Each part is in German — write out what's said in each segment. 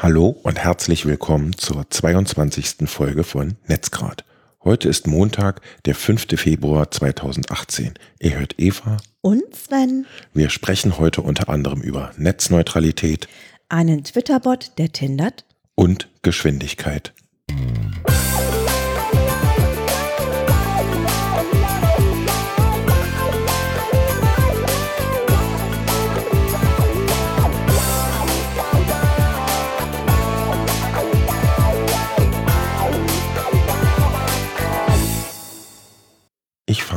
Hallo und herzlich willkommen zur 22. Folge von Netzgrad. Heute ist Montag, der 5. Februar 2018. Ihr hört Eva und Sven. Wir sprechen heute unter anderem über Netzneutralität, einen Twitter-Bot, der tindert und Geschwindigkeit. Ich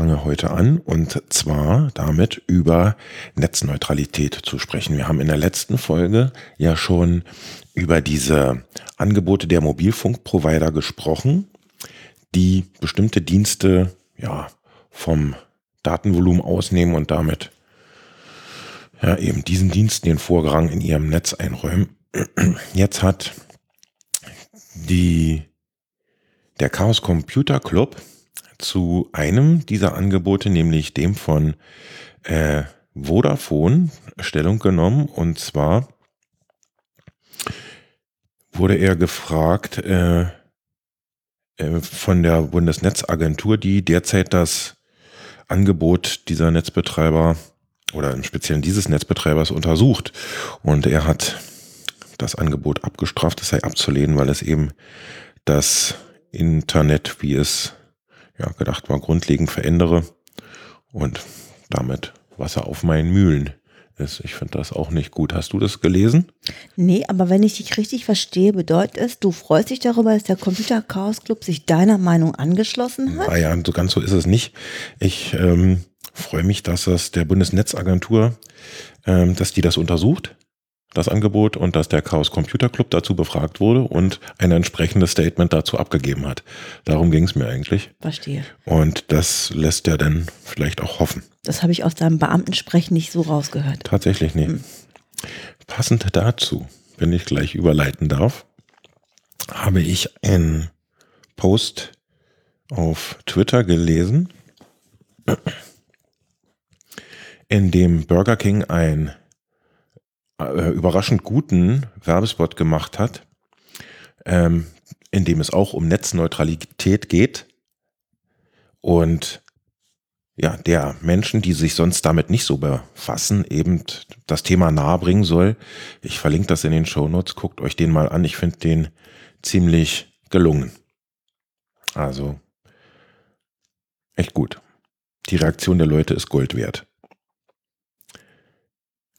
fange heute an und zwar damit über Netzneutralität zu sprechen. Wir haben in der letzten Folge ja schon über diese Angebote der Mobilfunkprovider gesprochen, die bestimmte Dienste ja vom Datenvolumen ausnehmen und damit ja eben diesen Diensten den Vorrang in ihrem Netz einräumen. Jetzt hat die der Chaos Computer Club zu einem dieser Angebote, nämlich dem von äh, Vodafone, Stellung genommen. Und zwar wurde er gefragt äh, äh, von der Bundesnetzagentur, die derzeit das Angebot dieser Netzbetreiber oder im Speziellen dieses Netzbetreibers untersucht. Und er hat das Angebot abgestraft, es sei abzulehnen, weil es eben das Internet, wie es ja, gedacht war, grundlegend verändere und damit Wasser auf meinen Mühlen ist. Ich finde das auch nicht gut. Hast du das gelesen? Nee, aber wenn ich dich richtig verstehe, bedeutet es, du freust dich darüber, dass der Computer Chaos Club sich deiner Meinung angeschlossen hat? Naja, so ganz so ist es nicht. Ich ähm, freue mich, dass das der Bundesnetzagentur, ähm, dass die das untersucht das Angebot und dass der Chaos Computer Club dazu befragt wurde und ein entsprechendes Statement dazu abgegeben hat. Darum ging es mir eigentlich. Verstehe. Und das lässt ja dann vielleicht auch hoffen. Das habe ich aus deinem Beamtensprechen nicht so rausgehört. Tatsächlich nicht. Hm. Passend dazu, wenn ich gleich überleiten darf, habe ich einen Post auf Twitter gelesen, in dem Burger King ein äh, überraschend guten Werbespot gemacht hat, ähm, in dem es auch um Netzneutralität geht und ja, der Menschen, die sich sonst damit nicht so befassen, eben das Thema nahebringen soll. Ich verlinke das in den Show Notes, guckt euch den mal an. Ich finde den ziemlich gelungen. Also echt gut. Die Reaktion der Leute ist Gold wert.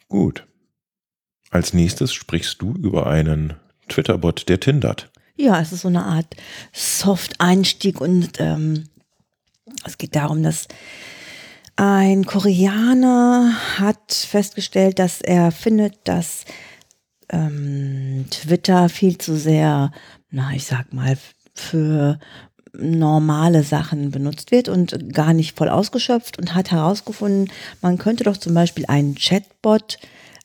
Gut. Als nächstes sprichst du über einen Twitter-Bot, der tindert. Ja, es ist so eine Art Soft-Einstieg und ähm, es geht darum, dass ein Koreaner hat festgestellt, dass er findet, dass ähm, Twitter viel zu sehr, na, ich sag mal, für normale Sachen benutzt wird und gar nicht voll ausgeschöpft und hat herausgefunden, man könnte doch zum Beispiel einen Chatbot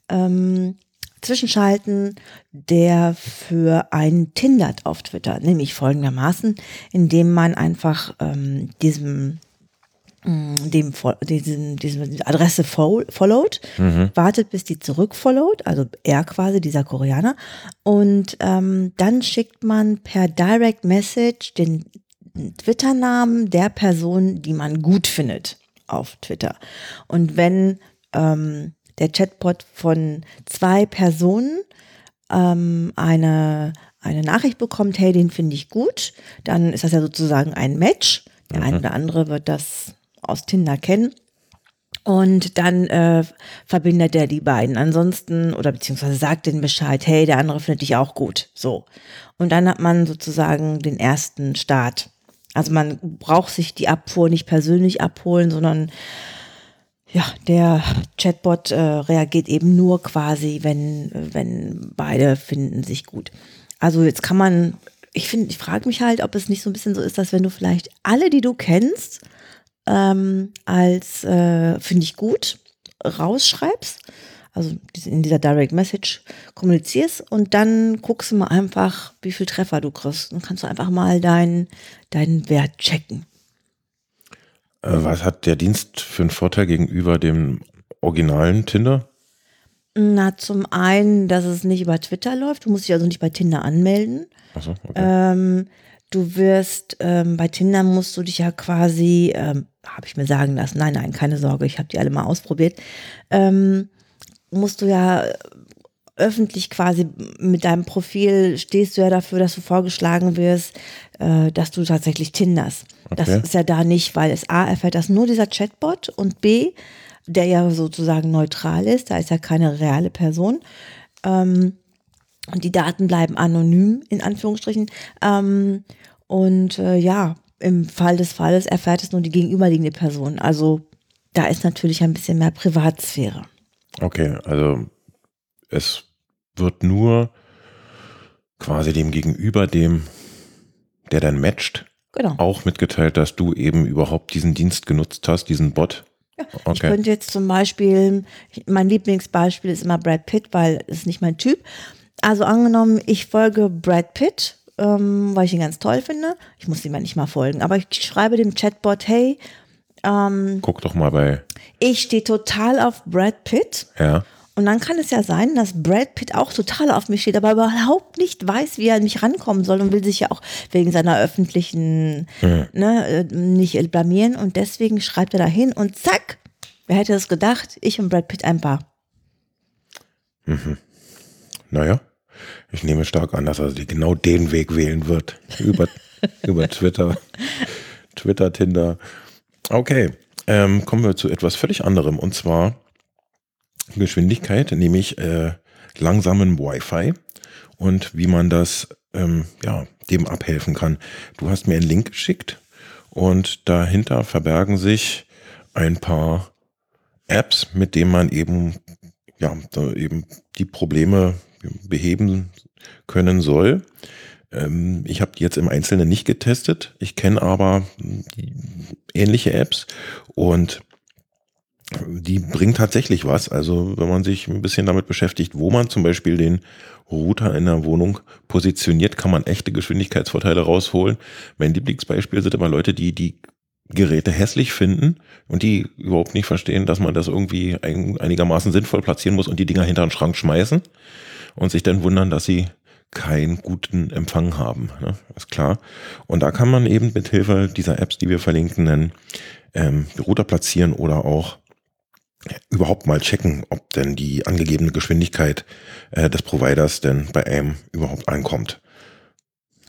ähm, zwischenschalten, der für einen tindert auf Twitter, nämlich folgendermaßen, indem man einfach ähm, diesem mm, dem diesen, diese Adresse followed, mhm. wartet, bis die zurückfollowed, also er quasi, dieser Koreaner, und ähm, dann schickt man per Direct Message den Twitter-Namen der Person, die man gut findet auf Twitter. Und wenn ähm, der Chatbot von zwei Personen ähm, eine, eine Nachricht bekommt, hey, den finde ich gut, dann ist das ja sozusagen ein Match. Der mhm. eine oder andere wird das aus Tinder kennen. Und dann äh, verbindet er die beiden. Ansonsten, oder beziehungsweise sagt den Bescheid, hey, der andere findet dich auch gut. So. Und dann hat man sozusagen den ersten Start. Also man braucht sich die Abfuhr nicht persönlich abholen, sondern ja, der Chatbot äh, reagiert eben nur quasi, wenn, wenn beide finden sich gut. Also jetzt kann man, ich finde, ich frage mich halt, ob es nicht so ein bisschen so ist, dass wenn du vielleicht alle, die du kennst, ähm, als äh, finde ich gut rausschreibst, also in dieser Direct Message kommunizierst und dann guckst du mal einfach, wie viel Treffer du kriegst. Dann kannst du einfach mal deinen deinen Wert checken. Äh, was hat der Dienst für einen Vorteil gegenüber dem originalen Tinder? Na, zum einen, dass es nicht über Twitter läuft. Du musst dich also nicht bei Tinder anmelden. Achso, okay. Ähm, du wirst, ähm, bei Tinder musst du dich ja quasi, ähm, habe ich mir sagen lassen, nein, nein, keine Sorge, ich habe die alle mal ausprobiert, ähm, musst du ja öffentlich quasi mit deinem Profil stehst du ja dafür, dass du vorgeschlagen wirst, äh, dass du tatsächlich tinderst. Das Okay. ist ja da nicht, weil es A, erfährt das nur dieser Chatbot und B, der ja sozusagen neutral ist, da ist ja keine reale Person. Ähm, und die Daten bleiben anonym, in Anführungsstrichen. Ähm, und äh, ja, im Fall des Falles erfährt es nur die gegenüberliegende Person. Also da ist natürlich ein bisschen mehr Privatsphäre. Okay, also es wird nur quasi dem Gegenüber, dem, der dann matcht, Genau. auch mitgeteilt, dass du eben überhaupt diesen Dienst genutzt hast, diesen Bot. Ich Okay. könnte jetzt zum Beispiel, mein Lieblingsbeispiel ist immer Brad Pitt, weil es ist nicht mein Typ. Also angenommen, ich folge Brad Pitt, ähm, weil ich ihn ganz toll finde. Ich muss ihm ja nicht mal folgen, aber ich schreibe dem Chatbot, hey, Guck doch mal bei, ich stehe total auf Brad Pitt. ja, Und dann kann es ja sein, dass Brad Pitt auch total auf mich steht, aber überhaupt nicht weiß, wie er an mich rankommen soll und will sich ja auch wegen seiner öffentlichen ne, äh, nicht blamieren. Und deswegen schreibt er da hin und zack, wer hätte es gedacht, ich und Brad Pitt ein Paar. naja, ich nehme stark an, dass er genau den Weg wählen wird. Über, über Twitter, Twitter, Tinder. Okay, ähm, kommen wir zu etwas völlig anderem und zwar Geschwindigkeit, nämlich äh, langsamen Wi-Fi und wie man das ähm, ja, dem abhelfen kann. Du hast mir einen Link geschickt und dahinter verbergen sich ein paar Apps, mit denen man eben ja eben die Probleme beheben können soll. Ähm, ich habe die jetzt im Einzelnen nicht getestet. Ich kenne aber die ähnliche Apps und die bringt tatsächlich was. Also wenn man sich ein bisschen damit beschäftigt, wo man zum Beispiel den Router in der Wohnung positioniert, kann man echte Geschwindigkeitsvorteile rausholen. Mein Lieblingsbeispiel sind immer Leute, die die Geräte hässlich finden und die überhaupt nicht verstehen, dass man das irgendwie ein, einigermaßen sinnvoll platzieren muss und die Dinger hinter den Schrank schmeißen und sich dann wundern, dass sie keinen guten Empfang haben. Ne? Ist klar. Und da kann man eben mit Hilfe dieser Apps, die wir verlinken, dann ähm, Router platzieren oder auch überhaupt mal checken, ob denn die angegebene Geschwindigkeit äh, des Providers denn bei einem überhaupt ankommt.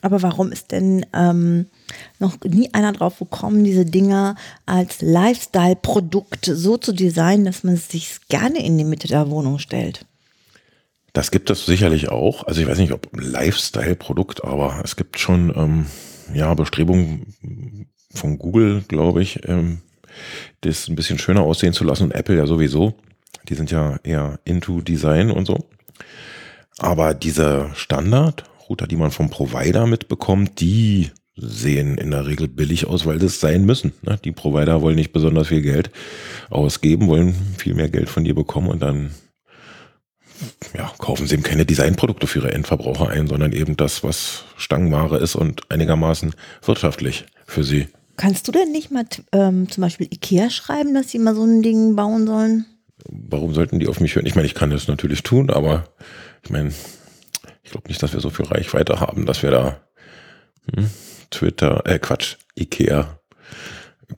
Aber warum ist denn ähm, noch nie einer drauf gekommen, diese Dinger als Lifestyle-Produkt so zu designen, dass man es sich gerne in die Mitte der Wohnung stellt? Das gibt es sicherlich auch. Also ich weiß nicht, ob Lifestyle-Produkt, aber es gibt schon ähm, ja Bestrebungen von Google, glaube ich, ähm, das ein bisschen schöner aussehen zu lassen und Apple ja sowieso. Die sind ja eher into Design und so. Aber diese Standard-Router, die man vom Provider mitbekommt, die sehen in der Regel billig aus, weil das sein müssen. Ne? Die Provider wollen nicht besonders viel Geld ausgeben, wollen viel mehr Geld von dir bekommen und dann ja, kaufen sie eben keine Designprodukte für ihre Endverbraucher ein, sondern eben das, was Stangenware ist und einigermaßen wirtschaftlich für sie. Kannst du denn nicht mal ähm, zum Beispiel Ikea schreiben, dass sie mal so ein Ding bauen sollen? Warum sollten die auf mich hören? Ich meine, ich kann das natürlich tun, aber ich meine, ich glaube nicht, dass wir so viel Reichweite haben, dass wir da hm, Twitter, äh Quatsch, Ikea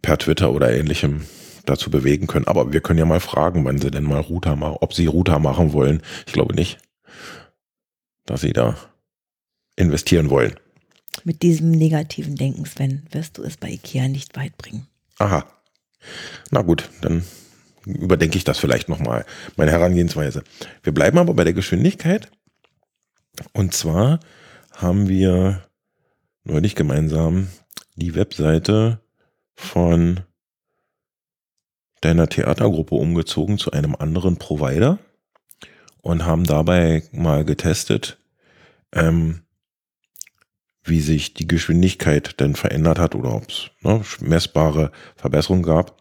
per Twitter oder ähnlichem dazu bewegen können. Aber wir können ja mal fragen, wann sie denn mal Router machen, ob sie Router machen wollen. Ich glaube nicht, dass sie da investieren wollen. Mit diesem negativen Denken, Sven, wirst du es bei Ikea nicht weit bringen. Aha. Na gut, dann überdenke ich das vielleicht nochmal, meine Herangehensweise. Wir bleiben aber bei der Geschwindigkeit. Und zwar haben wir neulich gemeinsam die Webseite von deiner Theatergruppe umgezogen zu einem anderen Provider und haben dabei mal getestet, ähm, wie sich die Geschwindigkeit denn verändert hat oder ob es ne, messbare Verbesserungen gab.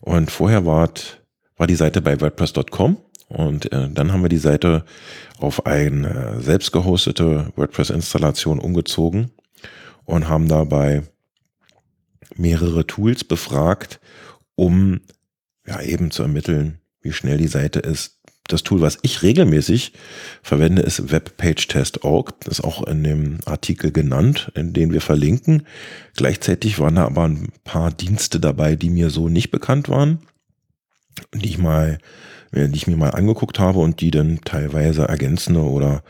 Und vorher war, war die Seite bei WordPress.com und äh, dann haben wir die Seite auf eine selbst gehostete WordPress-Installation umgezogen und haben dabei mehrere Tools befragt, um ja eben zu ermitteln, wie schnell die Seite ist, das Tool, was ich regelmäßig verwende, ist WebPageTest.org. Das ist auch in dem Artikel genannt, in den wir verlinken. Gleichzeitig waren da aber ein paar Dienste dabei, die mir so nicht bekannt waren, die ich mal, die ich mir mal angeguckt habe und die dann teilweise ergänzende oder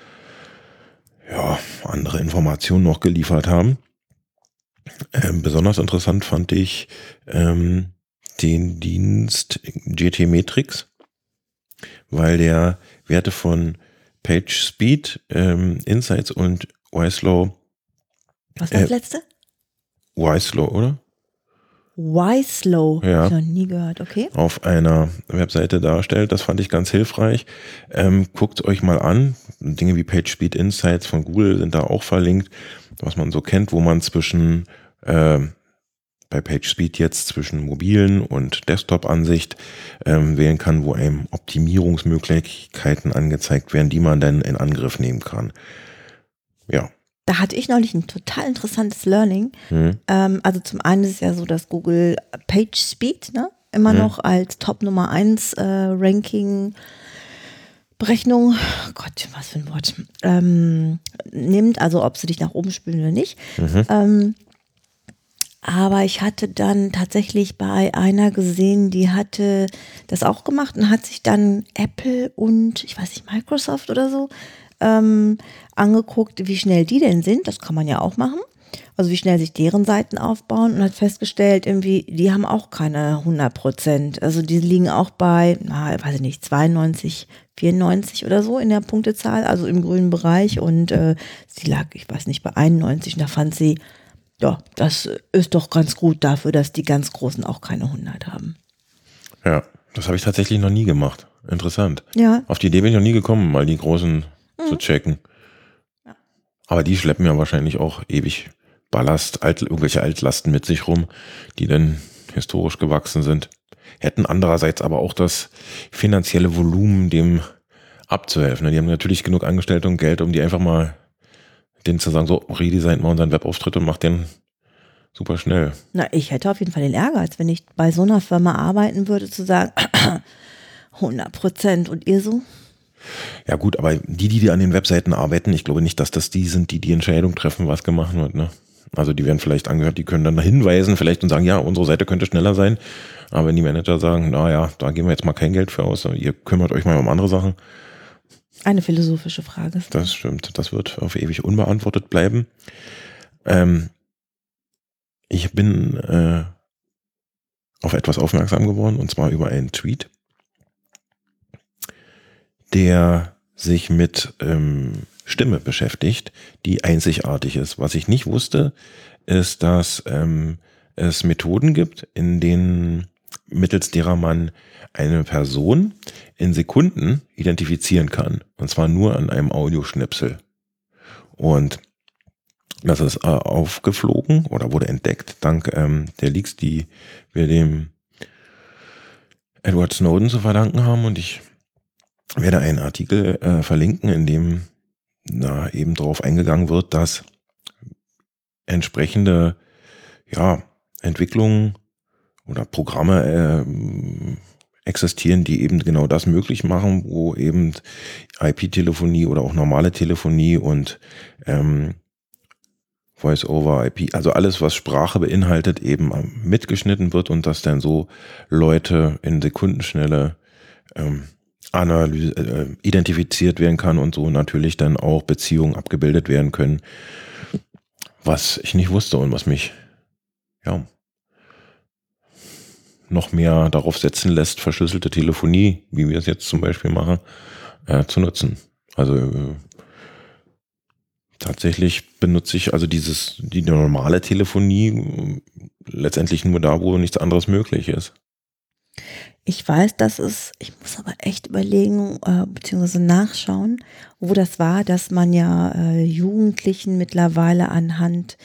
ja, andere Informationen noch geliefert haben. Ähm, besonders interessant fand ich ähm, den Dienst GT Metrics, weil der Werte von Page Speed, ähm, Insights und Wislow. Was war das äh, letzte? Wislow, oder? Wislow, ja. ich noch nie gehört, okay. Auf einer Webseite darstellt. Das fand ich ganz hilfreich. Ähm, guckt euch mal an. Dinge wie PageSpeed Insights von Google sind da auch verlinkt, was man so kennt, wo man zwischen äh, bei PageSpeed jetzt zwischen mobilen und Desktop-Ansicht ähm, wählen kann, wo einem Optimierungsmöglichkeiten angezeigt werden, die man dann in Angriff nehmen kann. Ja. Da hatte ich neulich ein total interessantes Learning. Mhm. Ähm, also zum einen ist es ja so, dass Google PageSpeed ne, immer mhm. noch als Top Nummer 1 äh, Ranking Berechnung, oh Gott, was für ein Wort, ähm, nimmt, also ob sie dich nach oben spülen oder nicht. Mhm. Ähm, aber ich hatte dann tatsächlich bei einer gesehen, die hatte das auch gemacht und hat sich dann Apple und, ich weiß nicht, Microsoft oder so ähm, angeguckt, wie schnell die denn sind. Das kann man ja auch machen. Also wie schnell sich deren Seiten aufbauen und hat festgestellt, irgendwie, die haben auch keine 100 Prozent. Also die liegen auch bei, na, weiß ich nicht, 92, 94 oder so in der Punktezahl, also im grünen Bereich. Und äh, sie lag, ich weiß nicht, bei 91 und da fand sie, ja, das ist doch ganz gut dafür, dass die ganz Großen auch keine 100 haben. Ja, das habe ich tatsächlich noch nie gemacht. Interessant. Ja. Auf die Idee bin ich noch nie gekommen, mal die Großen mhm. zu checken. Ja. Aber die schleppen ja wahrscheinlich auch ewig Ballast, alt, irgendwelche Altlasten mit sich rum, die dann historisch gewachsen sind. Hätten andererseits aber auch das finanzielle Volumen dem abzuhelfen. Die haben natürlich genug Angestellte und Geld, um die einfach mal den zu sagen, so, redesignt mal unseren Webauftritt und macht den super schnell. Na, ich hätte auf jeden Fall den Ehrgeiz, wenn ich bei so einer Firma arbeiten würde, zu sagen, 100 Prozent und ihr so? Ja gut, aber die, die an den Webseiten arbeiten, ich glaube nicht, dass das die sind, die die Entscheidung treffen, was gemacht wird. Ne? Also die werden vielleicht angehört, die können dann hinweisen vielleicht und sagen, ja, unsere Seite könnte schneller sein. Aber wenn die Manager sagen, naja, da geben wir jetzt mal kein Geld für aus, ihr kümmert euch mal um andere Sachen, eine philosophische Frage. Das stimmt. Das wird auf ewig unbeantwortet bleiben. Ähm, ich bin äh, auf etwas aufmerksam geworden und zwar über einen Tweet, der sich mit ähm, Stimme beschäftigt, die einzigartig ist. Was ich nicht wusste, ist, dass ähm, es Methoden gibt, in denen mittels derer man eine Person in Sekunden identifizieren kann. Und zwar nur an einem Audioschnipsel. Und das ist äh, aufgeflogen oder wurde entdeckt dank ähm, der Leaks, die wir dem Edward Snowden zu verdanken haben. Und ich werde einen Artikel äh, verlinken, in dem da eben darauf eingegangen wird, dass entsprechende ja, Entwicklungen oder Programme äh, existieren, die eben genau das möglich machen, wo eben IP-Telefonie oder auch normale Telefonie und ähm, Voice-over-IP, also alles, was Sprache beinhaltet, eben mitgeschnitten wird und dass dann so Leute in Sekundenschnelle ähm, analyse, äh, identifiziert werden kann und so natürlich dann auch Beziehungen abgebildet werden können, was ich nicht wusste und was mich ja noch mehr darauf setzen lässt, verschlüsselte Telefonie, wie wir es jetzt zum Beispiel machen, äh, zu nutzen. Also äh, tatsächlich benutze ich also dieses, die normale Telefonie äh, letztendlich nur da, wo nichts anderes möglich ist. Ich weiß, dass es, ich muss aber echt überlegen, äh, beziehungsweise nachschauen, wo das war, dass man ja äh, Jugendlichen mittlerweile anhand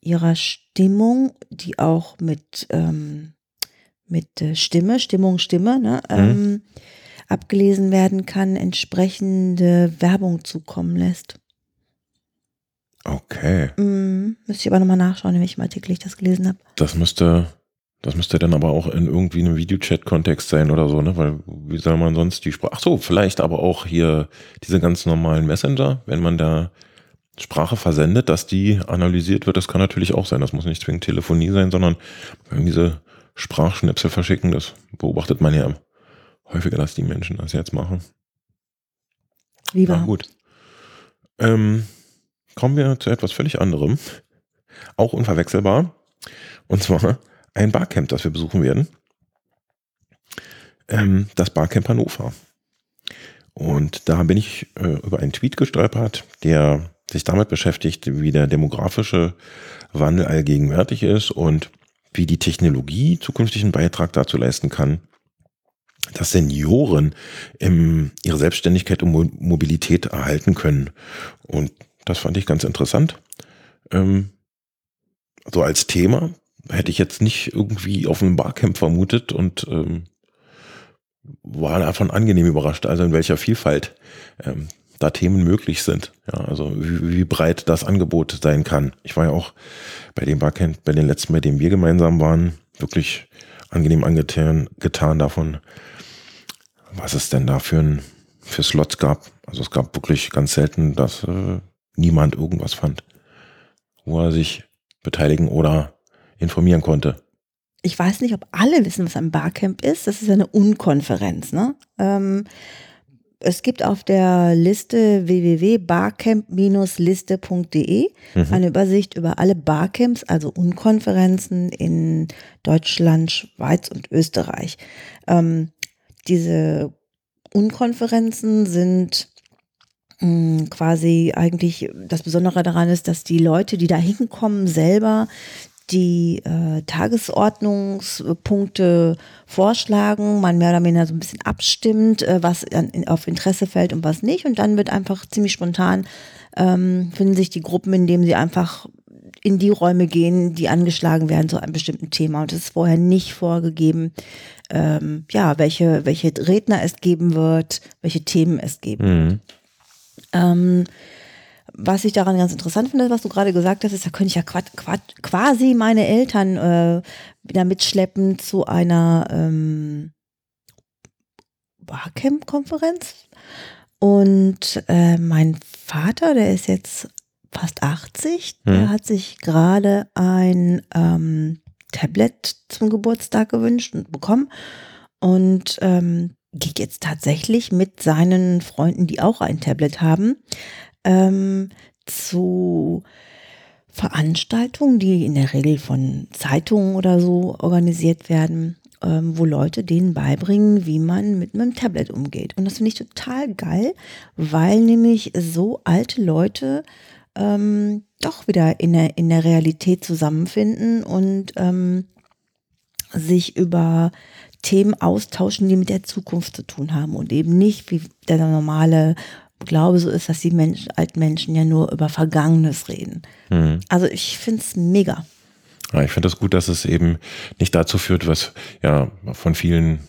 ihrer Stimmung, die auch mit ähm, mit äh, Stimme, Stimmung, Stimme, ne, mhm. ähm, abgelesen werden kann, entsprechende Werbung zukommen lässt. Okay. Mhm. Müsste ich aber nochmal nachschauen, in welchem Artikel ich das gelesen habe. Das müsste Das müsste dann aber auch in irgendwie einem Videochat-Kontext sein oder so, ne? Weil wie soll man sonst die Sprache. Ach so, vielleicht aber auch hier diese ganz normalen Messenger, wenn man da Sprache versendet, dass die analysiert wird, das kann natürlich auch sein. Das muss nicht zwingend Telefonie sein, sondern diese Sprachschnipsel verschicken, das beobachtet man ja häufiger, dass die Menschen das jetzt machen. Lieber. Ja, gut. Ähm, kommen wir zu etwas völlig anderem. Auch unverwechselbar. Und zwar ein Barcamp, das wir besuchen werden. Ähm, das Barcamp Hannover. Und da bin ich äh, über einen Tweet gestolpert, der sich damit beschäftigt, wie der demografische Wandel allgegenwärtig ist und wie die Technologie zukünftigen Beitrag dazu leisten kann, dass Senioren im, ihre Selbstständigkeit und Mobilität erhalten können. Und das fand ich ganz interessant. Ähm, so als Thema hätte ich jetzt nicht irgendwie auf einem Barcamp vermutet und ähm, war davon angenehm überrascht, also in welcher Vielfalt ähm, da Themen möglich sind. Ja, also wie, wie breit das Angebot sein kann. Ich war ja auch bei dem Barcamp, bei den letzten, bei dem wir gemeinsam waren, wirklich angenehm angetan getan davon, was es denn da für, ein, für Slots gab. Also es gab wirklich ganz selten, dass äh, niemand irgendwas fand, wo er sich beteiligen oder informieren konnte. Ich weiß nicht, ob alle wissen, was ein Barcamp ist. Das ist eine Unkonferenz. Ne? Ähm, es gibt auf der Liste www.barcamp-liste.de mhm. eine Übersicht über alle Barcamps, also Unkonferenzen in Deutschland, Schweiz und Österreich. Ähm, diese Unkonferenzen sind hm, quasi eigentlich das Besondere daran ist, dass die Leute, die da hinkommen, selber die äh, Tagesordnungspunkte vorschlagen, man mehr oder weniger so ein bisschen abstimmt, äh, was an, auf Interesse fällt und was nicht. Und dann wird einfach ziemlich spontan, ähm, finden sich die Gruppen, indem sie einfach in die Räume gehen, die angeschlagen werden zu einem bestimmten Thema. Und es ist vorher nicht vorgegeben, ähm, ja, welche, welche Redner es geben wird, welche Themen es geben mhm. wird. Ähm, was ich daran ganz interessant finde, was du gerade gesagt hast, ist, da könnte ich ja quasi meine Eltern äh, wieder mitschleppen zu einer ähm, Barcamp-Konferenz. Und äh, mein Vater, der ist jetzt fast 80, der hm. hat sich gerade ein ähm, Tablet zum Geburtstag gewünscht und bekommen. Und ähm, geht jetzt tatsächlich mit seinen Freunden, die auch ein Tablet haben, ähm, zu Veranstaltungen, die in der Regel von Zeitungen oder so organisiert werden, ähm, wo Leute denen beibringen, wie man mit einem Tablet umgeht. Und das finde ich total geil, weil nämlich so alte Leute ähm, doch wieder in der, in der Realität zusammenfinden und ähm, sich über Themen austauschen, die mit der Zukunft zu tun haben und eben nicht wie der normale Glaube so ist, dass die Menschen, alten Menschen ja nur über Vergangenes reden. Mhm. Also ich finde es mega. Ja, ich finde es das gut, dass es eben nicht dazu führt, was ja von vielen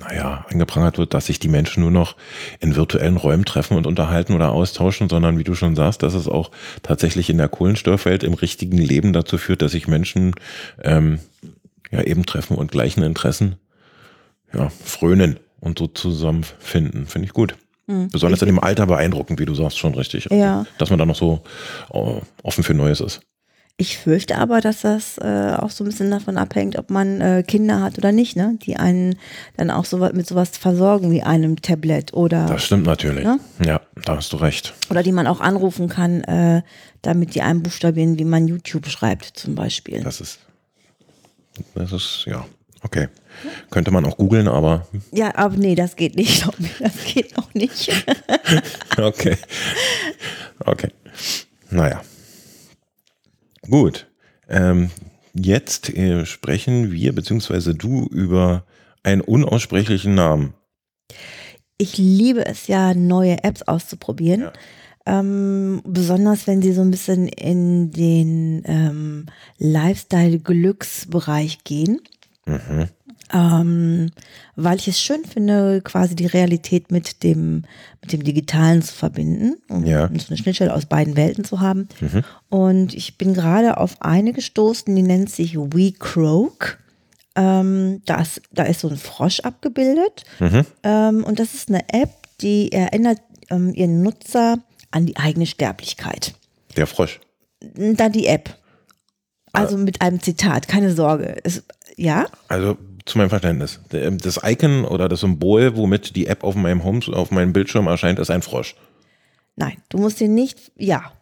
naja, angeprangert wird, dass sich die Menschen nur noch in virtuellen Räumen treffen und unterhalten oder austauschen, sondern wie du schon sagst, dass es auch tatsächlich in der Kohlenstoffwelt im richtigen Leben dazu führt, dass sich Menschen ähm, ja eben treffen und gleichen Interessen ja, frönen und so zusammenfinden. Finde ich gut. Mhm. Besonders in dem Alter beeindruckend, wie du sagst, schon richtig. Ja. Dass man da noch so oh, offen für Neues ist. Ich fürchte aber, dass das äh, auch so ein bisschen davon abhängt, ob man äh, Kinder hat oder nicht, ne? Die einen dann auch so mit sowas versorgen wie einem Tablet oder. Das stimmt natürlich. Ne? Ja, da hast du recht. Oder die man auch anrufen kann, äh, damit die einen buchstabieren, wie man YouTube schreibt, zum Beispiel. Das ist. Das ist, ja. Okay. Könnte man auch googeln, aber. Ja, aber nee, das geht nicht. Das geht noch nicht. okay. Okay. Naja. Gut. Ähm, jetzt äh, sprechen wir, beziehungsweise du, über einen unaussprechlichen Namen. Ich liebe es ja, neue Apps auszuprobieren. Ja. Ähm, besonders wenn sie so ein bisschen in den ähm, Lifestyle-Glücksbereich gehen. Mhm. Ähm, weil ich es schön finde, quasi die Realität mit dem, mit dem Digitalen zu verbinden, um ja. so eine Schnittstelle aus beiden Welten zu haben. Mhm. Und ich bin gerade auf eine gestoßen, die nennt sich WeCroak. Ähm, da, ist, da ist so ein Frosch abgebildet. Mhm. Ähm, und das ist eine App, die erinnert ähm, ihren Nutzer an die eigene Sterblichkeit. Der Frosch. Dann die App. Also mit einem Zitat, keine Sorge. Es, ja? Also zu meinem Verständnis. Das Icon oder das Symbol, womit die App auf meinem Home, auf meinem Bildschirm erscheint, ist ein Frosch. Nein, du musst dir nicht, ja.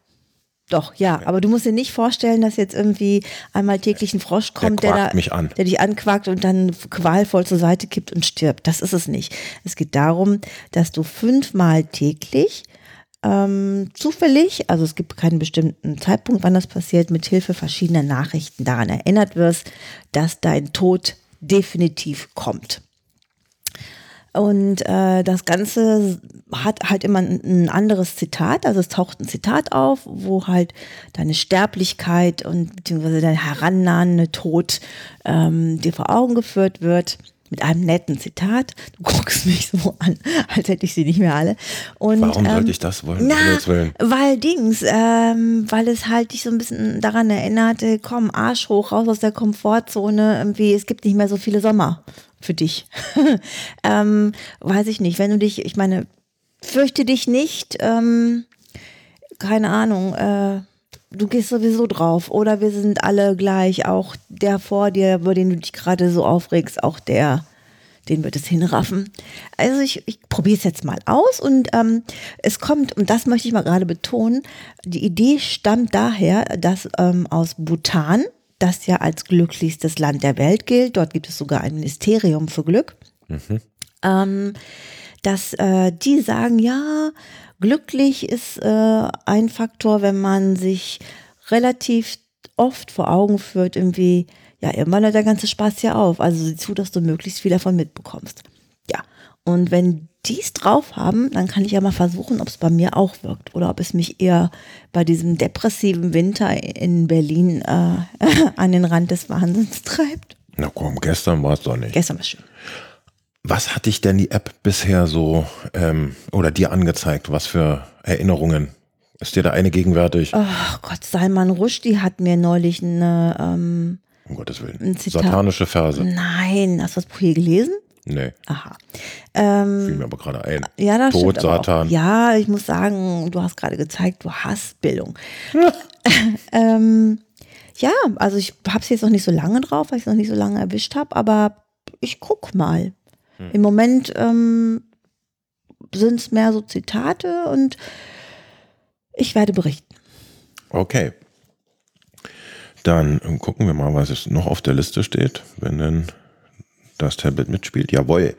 Doch, ja, aber du musst dir nicht vorstellen, dass jetzt irgendwie einmal täglich ein Frosch kommt, der, quakt da, mich an. der dich anquakt und dann qualvoll zur Seite kippt und stirbt. Das ist es nicht. Es geht darum, dass du fünfmal täglich ähm, zufällig, also es gibt keinen bestimmten Zeitpunkt, wann das passiert, mit Hilfe verschiedener Nachrichten daran erinnert wirst, dass dein Tod definitiv kommt. Und äh, das Ganze hat halt immer ein, anderes Zitat, also es taucht ein Zitat auf, wo halt deine Sterblichkeit und beziehungsweise dein herannahende Tod ähm, dir vor Augen geführt wird mit einem netten Zitat. Du guckst mich so an, als hätte ich sie nicht mehr alle. Und, Warum ähm, sollte ich das wollen? Na, weil Dings, ähm, weil es halt dich so ein bisschen daran erinnerte, komm, Arsch hoch, raus aus der Komfortzone, irgendwie, es gibt nicht mehr so viele Sommer für dich. ähm, weiß ich nicht, wenn du dich, ich meine, fürchte dich nicht, ähm, keine Ahnung, äh, du gehst sowieso drauf. Oder wir sind alle gleich, auch der vor dir, über den du dich gerade so aufregst, auch der, den wird es hinraffen. Also ich, ich probiere es jetzt mal aus und ähm, es kommt, und das möchte ich mal gerade betonen, die Idee stammt daher, dass ähm, aus Bhutan, das ja als glücklichstes Land der Welt gilt, dort gibt es sogar ein Ministerium für Glück, ähm, dass äh, die sagen, ja, glücklich ist äh, ein Faktor, wenn man sich relativ oft vor Augen führt, irgendwie, ja, irgendwann hört der ganze Spaß ja auf. Also sieh zu, dass du möglichst viel davon mitbekommst. Ja, und wenn die es drauf haben, dann kann ich ja mal versuchen, ob es bei mir auch wirkt oder ob es mich eher bei diesem depressiven Winter in Berlin äh, an den Rand des Wahnsinns treibt. Na komm, gestern war es doch nicht. Gestern war schön. Was hat dich denn die App bisher so ähm, oder dir angezeigt? Was für Erinnerungen? Ist dir da eine gegenwärtig? Ach Gott, Salman Rushdie hat mir neulich eine, ähm, Um Gottes Willen. Satanische Verse. nein, hast du das Buch hier gelesen? Nee, Aha. Ähm, fiel mir aber gerade ein. ja, das Tod, stimmt Satan. Auch. Ja, ich muss sagen, du hast gerade gezeigt, du hast Bildung. ähm, ja, also ich habe es jetzt noch nicht so lange drauf, weil ich es noch nicht so lange erwischt habe, aber ich guck mal. Hm. Im Moment ähm, sind es mehr so Zitate und ich werde berichten. Okay. Dann ähm, gucken wir mal, was es noch auf der Liste steht, wenn denn das Tablet mitspielt. Jawohl.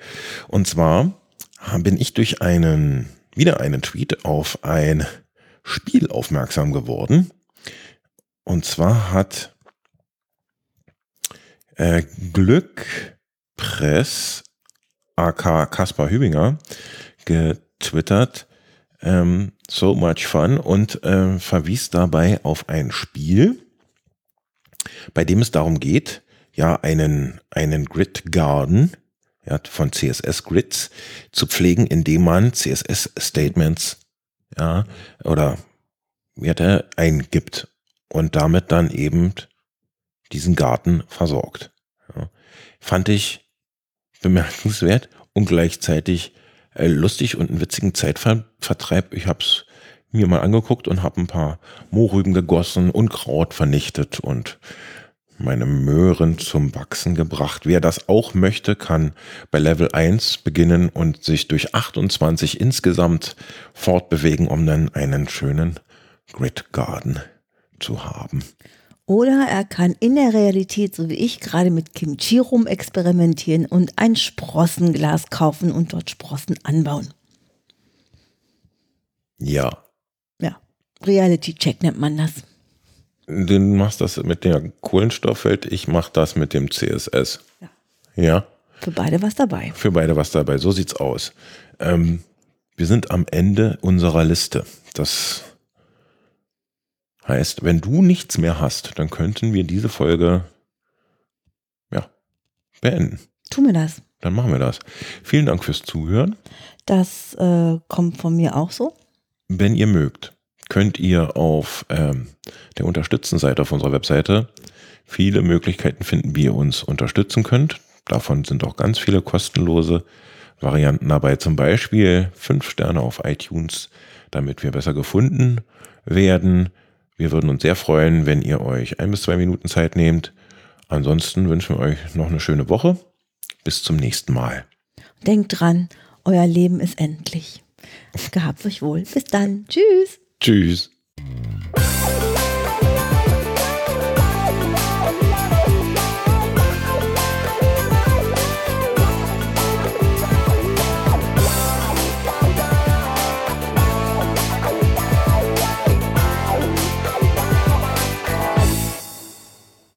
Und zwar bin ich durch einen, wieder einen Tweet auf ein Spiel aufmerksam geworden. Und zwar hat äh, Glück Press AK Kaspar Hübinger getwittert, ähm, so much fun und äh, verwies dabei auf ein Spiel, bei dem es darum geht, ja, einen, einen Grid Garden ja, von CSS Grids zu pflegen, indem man CSS Statements ja, oder er, eingibt und damit dann eben diesen Garten versorgt. Ja. Fand ich bemerkenswert und gleichzeitig äh, lustig und einen witzigen Zeitvertreib. Ich habe es mir mal angeguckt und habe ein paar Mohrrüben gegossen, Unkraut vernichtet und meine Möhren zum Wachsen gebracht. Wer das auch möchte, kann bei Level 1 beginnen und sich durch 28 insgesamt fortbewegen, um dann einen schönen Grid Garden zu haben. Oder er kann in der Realität, so wie ich, gerade mit Kimchi rum experimentieren und ein Sprossenglas kaufen und dort Sprossen anbauen. Ja, Ja, Reality-Check nennt man das. du machst das mit der Kohlenstoffwelt, ich mach das mit dem CSS. Ja. Ja, Für beide was dabei. für beide was dabei. So sieht's aus. Ähm, wir sind am Ende unserer Liste. Das heißt, wenn du nichts mehr hast, dann könnten wir diese Folge ja, beenden. Tu mir das. Dann machen wir das. Vielen Dank fürs Zuhören. Das äh, kommt von mir auch so. Wenn ihr mögt, könnt ihr auf ähm, der Unterstützen-Seite auf unserer Webseite viele Möglichkeiten finden, wie ihr uns unterstützen könnt. Davon sind auch ganz viele kostenlose Varianten dabei. Zum Beispiel fünf Sterne auf iTunes, damit wir besser gefunden werden. Wir würden uns sehr freuen, wenn ihr euch ein bis zwei Minuten Zeit nehmt. Ansonsten wünschen wir euch noch eine schöne Woche. Bis zum nächsten Mal. Denkt dran, euer Leben ist endlich. Gehabt euch wohl. Bis dann. Tschüss. Tschüss.